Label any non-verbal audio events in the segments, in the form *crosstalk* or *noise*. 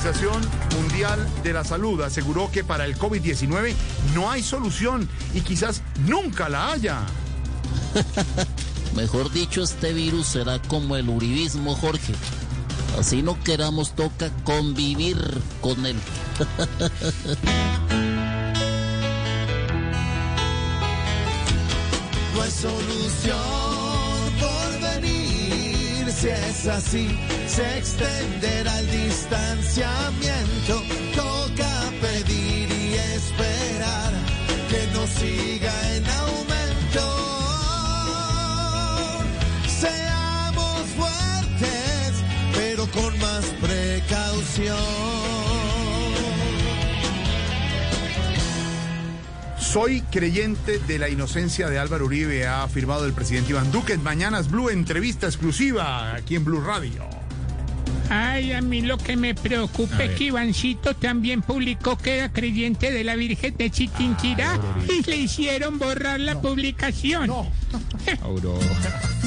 Organización Mundial de la Salud aseguró que para el COVID-19 no hay solución y quizás nunca la haya. *laughs* Mejor dicho, este virus será como el uribismo, Jorge. Así no queramos, toca convivir con él. *laughs* No hay solución. Si es así, se extenderá el distanciamiento. Toca pedir y esperar que no siga en aumento. Seamos fuertes, pero con más precaución. Soy creyente de la inocencia de Álvaro Uribe, ha afirmado el presidente Iván Duque. En Mañanas Blue, entrevista exclusiva aquí en Blue Radio. Ay, a mí lo que me preocupa es que Ivancito también publicó que era creyente de la Virgen de Chiquinquirá y le hicieron borrar la publicación. No *laughs*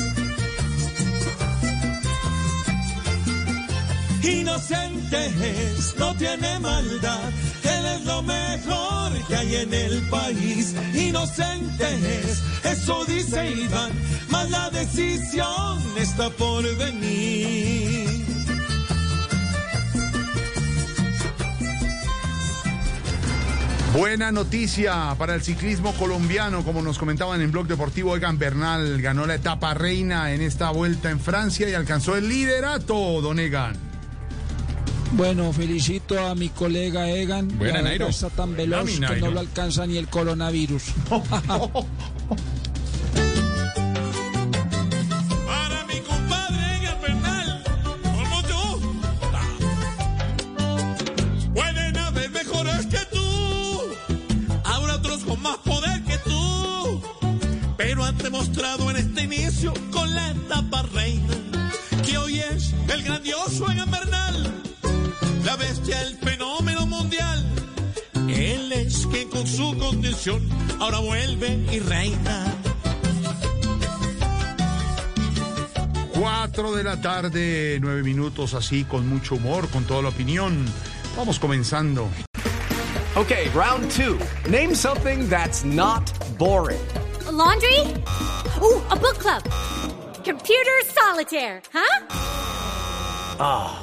tiene maldad, él es lo mejor que hay en el país. Inocentes, eso dice Iván, mas la decisión está por venir. Buena noticia para el ciclismo colombiano, como nos comentaban en Blog Deportivo, Egan Bernal ganó la etapa reina en esta vuelta en Francia y alcanzó el liderato, don Egan. Bueno, felicito a mi colega Egan. Buena, La Nairo. Está tan veloz que no lo alcanza ni el coronavirus. *laughs* Para mi compadre Egan Bernal, mucho gusto. Pueden haber mejores que tú, habrá otros con más poder que tú, pero han demostrado en este inicio con la etapa reina que hoy es el grandioso Egan Bernal, bestia, el fenómeno mundial. Él es quien con su condición ahora vuelve y reina. 4 de la tarde, 9 minutos así, con mucho humor, con toda la opinión. Vamos comenzando. Okay, round two. Name something that's not boring. laundry? Ooh, a book club. Computer solitaire, huh? Ah,